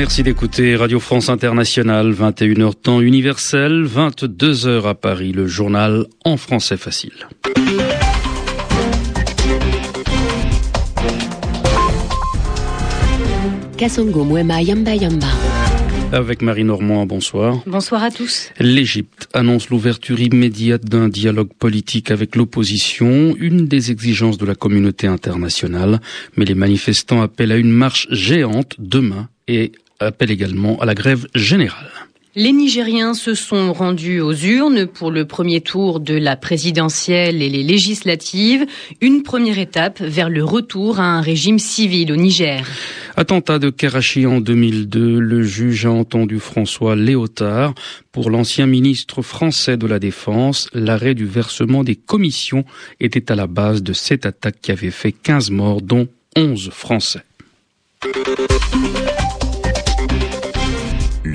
Merci d'écouter Radio France Internationale, 21h temps universel, 22h à Paris, le journal en français facile. Kasongo Mwema Yamba Yamba. Avec Marie Normand, bonsoir. Bonsoir à tous. L'Égypte annonce l'ouverture immédiate d'un dialogue politique avec l'opposition, une des exigences de la communauté internationale. Mais les manifestants appellent à une marche géante demain et appellent également à la grève générale. Les Nigériens se sont rendus aux urnes pour le premier tour de la présidentielle et les législatives, une première étape vers le retour à un régime civil au Niger. Attentat de Karachi en 2002, le juge a entendu François Léotard. Pour l'ancien ministre français de la Défense, l'arrêt du versement des commissions était à la base de cette attaque qui avait fait 15 morts, dont 11 Français.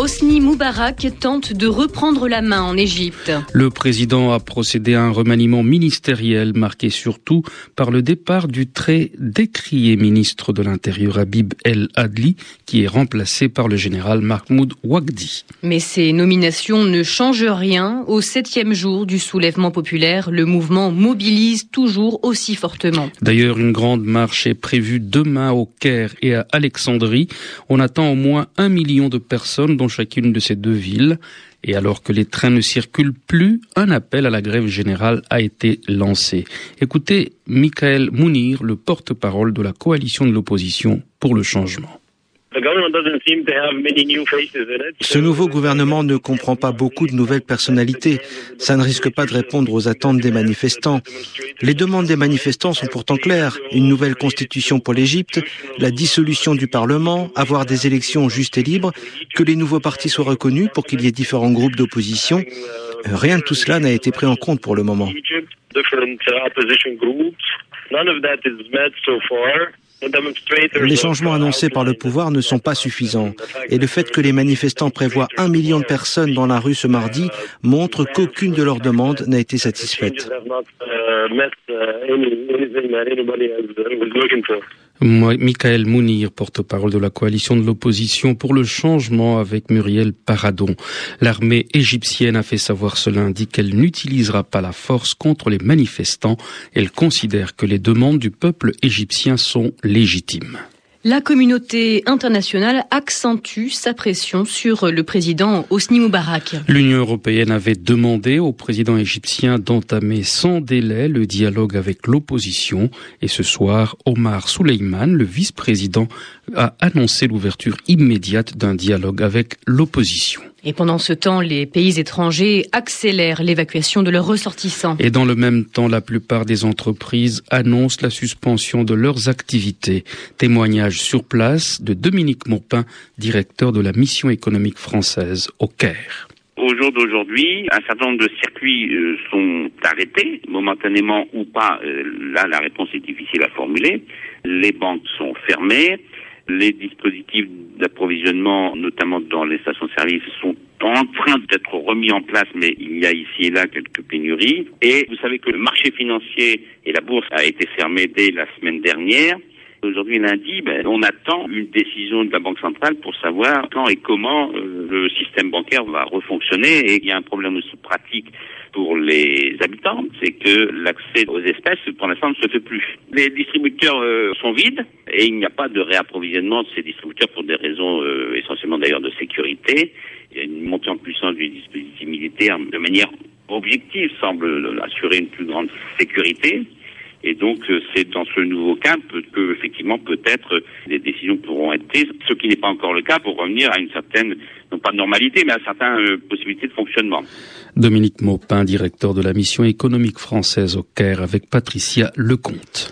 Hosni Moubarak tente de reprendre la main en Égypte. Le président a procédé à un remaniement ministériel marqué surtout par le départ du très décrié ministre de l'Intérieur Habib El Adli qui est remplacé par le général Mahmoud Wagdi. Mais ces nominations ne changent rien. Au septième jour du soulèvement populaire, le mouvement mobilise toujours aussi fortement. D'ailleurs, une grande marche est prévue demain au Caire et à Alexandrie. On attend au moins un million de personnes dont chacune de ces deux villes. Et alors que les trains ne circulent plus, un appel à la grève générale a été lancé. Écoutez Michael Mounir, le porte-parole de la coalition de l'opposition pour le changement. Ce nouveau gouvernement ne comprend pas beaucoup de nouvelles personnalités. Ça ne risque pas de répondre aux attentes des manifestants. Les demandes des manifestants sont pourtant claires. Une nouvelle constitution pour l'Égypte, la dissolution du Parlement, avoir des élections justes et libres, que les nouveaux partis soient reconnus pour qu'il y ait différents groupes d'opposition. Rien de tout cela n'a été pris en compte pour le moment. Les changements annoncés par le pouvoir ne sont pas suffisants. Et le fait que les manifestants prévoient un million de personnes dans la rue ce mardi montre qu'aucune de leurs demandes n'a été satisfaite. Michael Mounir, porte-parole de la coalition de l'opposition pour le changement avec Muriel Paradon. L'armée égyptienne a fait savoir ce lundi qu'elle n'utilisera pas la force contre les manifestants. Elle considère que les demandes du peuple égyptien sont légitimes. La communauté internationale accentue sa pression sur le président Hosni Moubarak. L'Union européenne avait demandé au président égyptien d'entamer sans délai le dialogue avec l'opposition et ce soir, Omar Souleyman, le vice-président, a annoncé l'ouverture immédiate d'un dialogue avec l'opposition. Et pendant ce temps, les pays étrangers accélèrent l'évacuation de leurs ressortissants. Et dans le même temps, la plupart des entreprises annoncent la suspension de leurs activités. Témoignage sur place de Dominique Maupin, directeur de la mission économique française au Caire. Au jour d'aujourd'hui, un certain nombre de circuits euh, sont arrêtés, momentanément ou pas. Euh, là, la réponse est difficile à formuler. Les banques sont fermées les dispositifs d'approvisionnement, notamment dans les stations-service, sont en train d'être remis en place, mais il y a ici et là quelques pénuries. Et vous savez que le marché financier et la bourse a été fermé dès la semaine dernière. Aujourd'hui, lundi, ben, on attend une décision de la Banque centrale pour savoir quand et comment euh, le système bancaire va refonctionner. Et il y a un problème aussi pratique pour les habitants, c'est que l'accès aux espèces, pour l'instant, ne se fait plus. Les distributeurs euh, sont vides et il n'y a pas de réapprovisionnement de ces distributeurs pour des raisons euh, essentiellement d'ailleurs de sécurité. Il y a une montée en puissance du dispositif militaire de manière objective semble assurer une plus grande sécurité. Et donc, euh, c'est dans ce nouveau cadre que, effectivement, peut-être des décisions pourront être prises, ce qui n'est pas encore le cas pour revenir à une certaine, non pas de normalité, mais à certaines euh, possibilités de fonctionnement. Dominique Maupin, directeur de la mission économique française au Caire, avec Patricia Lecomte.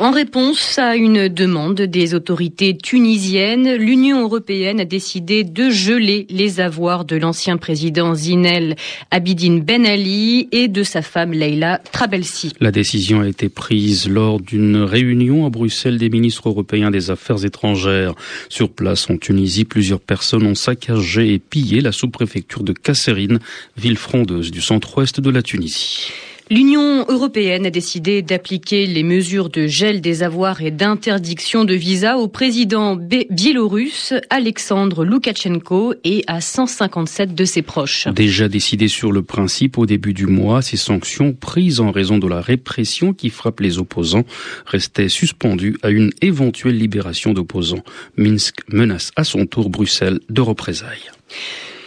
En réponse à une demande des autorités tunisiennes, l'Union européenne a décidé de geler les avoirs de l'ancien président Zinel Abidine Ben Ali et de sa femme Leila Trabelsi. La décision a été prise lors d'une réunion à Bruxelles des ministres européens des Affaires étrangères. Sur place en Tunisie, plusieurs personnes ont saccagé et pillé la sous-préfecture de Kasserine, ville frondeuse du centre-ouest de la Tunisie. L'Union européenne a décidé d'appliquer les mesures de gel des avoirs et d'interdiction de visa au président biélorusse Alexandre Loukachenko et à 157 de ses proches. Déjà décidé sur le principe au début du mois, ces sanctions prises en raison de la répression qui frappe les opposants restaient suspendues à une éventuelle libération d'opposants. Minsk menace à son tour Bruxelles de représailles.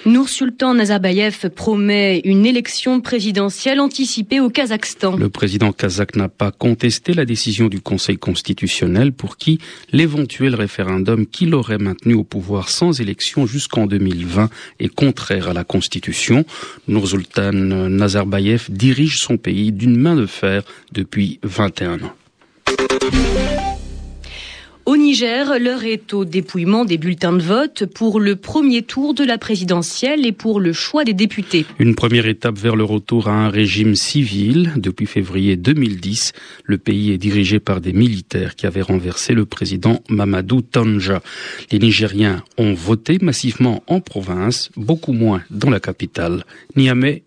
Nour Sultan Nazarbayev promet une élection présidentielle anticipée au Kazakhstan. Le président kazakh n'a pas contesté la décision du Conseil constitutionnel pour qui l'éventuel référendum qui l'aurait maintenu au pouvoir sans élection jusqu'en 2020 est contraire à la Constitution. Nour Sultan Nazarbayev dirige son pays d'une main de fer depuis 21 ans. Au Niger, l'heure est au dépouillement des bulletins de vote pour le premier tour de la présidentielle et pour le choix des députés. Une première étape vers le retour à un régime civil. Depuis février 2010, le pays est dirigé par des militaires qui avaient renversé le président Mamadou Tanja. Les Nigériens ont voté massivement en province, beaucoup moins dans la capitale. Niamey,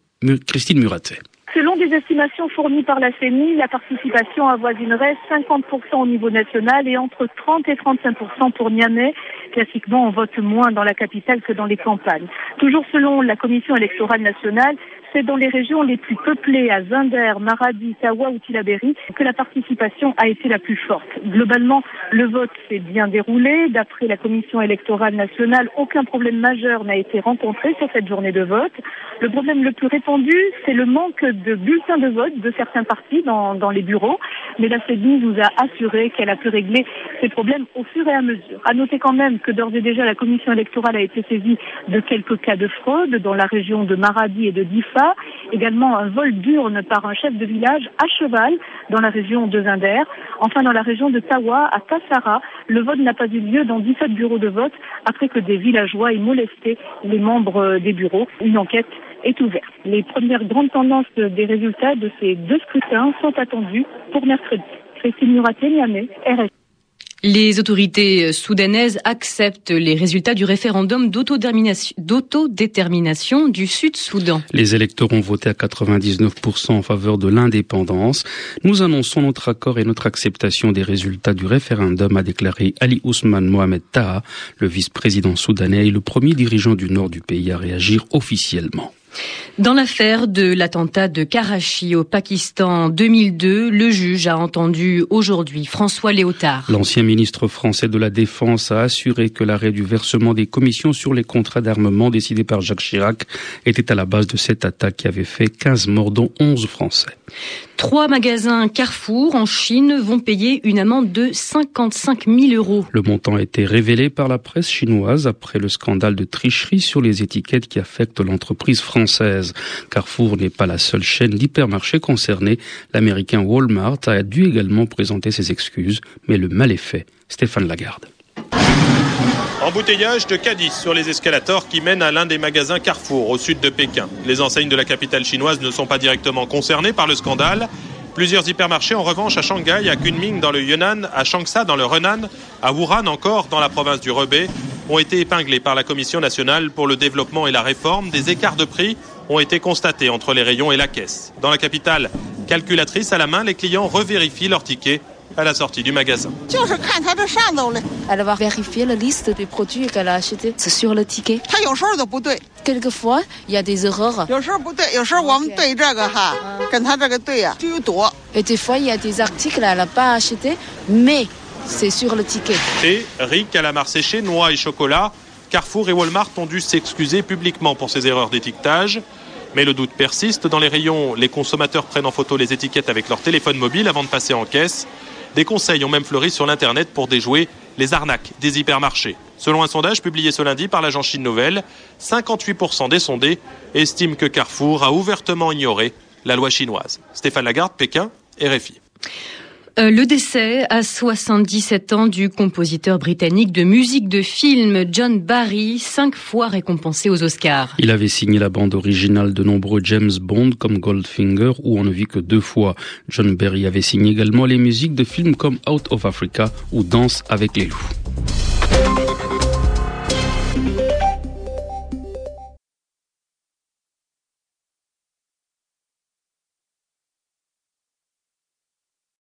Christine Muratet. Selon des estimations fournies par la CENI, la participation avoisinerait 50% au niveau national et entre 30 et 35% pour Niamey. Classiquement, on vote moins dans la capitale que dans les campagnes. Toujours selon la Commission électorale nationale, c'est dans les régions les plus peuplées, à Zinder, Maradi, Tawa ou Tilaberi, que la participation a été la plus forte. Globalement, le vote s'est bien déroulé. D'après la Commission électorale nationale, aucun problème majeur n'a été rencontré sur cette journée de vote. Le problème le plus répandu, c'est le manque de bulletins de vote de certains partis dans, dans les bureaux. Mais la CEDI nous a assuré qu'elle a pu régler ces problèmes au fur et à mesure. À noter quand même que d'ores et déjà, la Commission électorale a été saisie de quelques cas de fraude dans la région de Maradi et de Difa également un vol d'urne par un chef de village à cheval dans la région de Zinder. Enfin, dans la région de Tawa, à Kassara, le vote n'a pas eu lieu dans 17 bureaux de vote après que des villageois aient molesté les membres des bureaux. Une enquête est ouverte. Les premières grandes tendances des résultats de ces deux scrutins sont attendues pour mercredi. Christine Muraté, RS. Les autorités soudanaises acceptent les résultats du référendum d'autodétermination du Sud-Soudan. Les électeurs ont voté à 99% en faveur de l'indépendance. Nous annonçons notre accord et notre acceptation des résultats du référendum, a déclaré Ali Ousmane Mohamed Taha, le vice-président soudanais et le premier dirigeant du nord du pays à réagir officiellement. Dans l'affaire de l'attentat de Karachi au Pakistan en 2002, le juge a entendu aujourd'hui François Léotard. L'ancien ministre français de la Défense a assuré que l'arrêt du versement des commissions sur les contrats d'armement décidé par Jacques Chirac était à la base de cette attaque qui avait fait 15 morts dont 11 Français. Trois magasins Carrefour en Chine vont payer une amende de 55 000 euros. Le montant a été révélé par la presse chinoise après le scandale de tricherie sur les étiquettes qui affectent l'entreprise française. Carrefour n'est pas la seule chaîne d'hypermarchés concernée. L'américain Walmart a dû également présenter ses excuses, mais le mal est fait. Stéphane Lagarde. Embouteillage de Cadiz sur les escalators qui mènent à l'un des magasins Carrefour au sud de Pékin. Les enseignes de la capitale chinoise ne sont pas directement concernées par le scandale. Plusieurs hypermarchés en revanche à Shanghai, à Kunming dans le Yunnan, à Changsha dans le Henan, à Wuhan encore dans la province du Hebei, ont été épinglés par la Commission nationale pour le développement et la réforme. Des écarts de prix ont été constatés entre les rayons et la caisse. Dans la capitale, calculatrice à la main, les clients revérifient leurs tickets à la sortie du magasin. Elle va vérifier la liste des produits qu'elle a achetés sur le ticket. Quelquefois, il y a des erreurs. Et des fois, il y a des articles qu'elle n'a pas achetés, mais c'est sur le ticket. Et riz, calamar séché, noix et chocolat. Carrefour et Walmart ont dû s'excuser publiquement pour ces erreurs d'étiquetage. Mais le doute persiste. Dans les rayons, les consommateurs prennent en photo les étiquettes avec leur téléphone mobile avant de passer en caisse. Des conseils ont même fleuri sur l'Internet pour déjouer les arnaques des hypermarchés. Selon un sondage publié ce lundi par l'agence Chine Nouvelle, 58% des sondés estiment que Carrefour a ouvertement ignoré la loi chinoise. Stéphane Lagarde, Pékin, RFI. Euh, le décès à 77 ans du compositeur britannique de musique de film John Barry, cinq fois récompensé aux Oscars. Il avait signé la bande originale de nombreux James Bond comme Goldfinger où on ne vit que deux fois. John Barry avait signé également les musiques de films comme Out of Africa ou Danse avec les loups.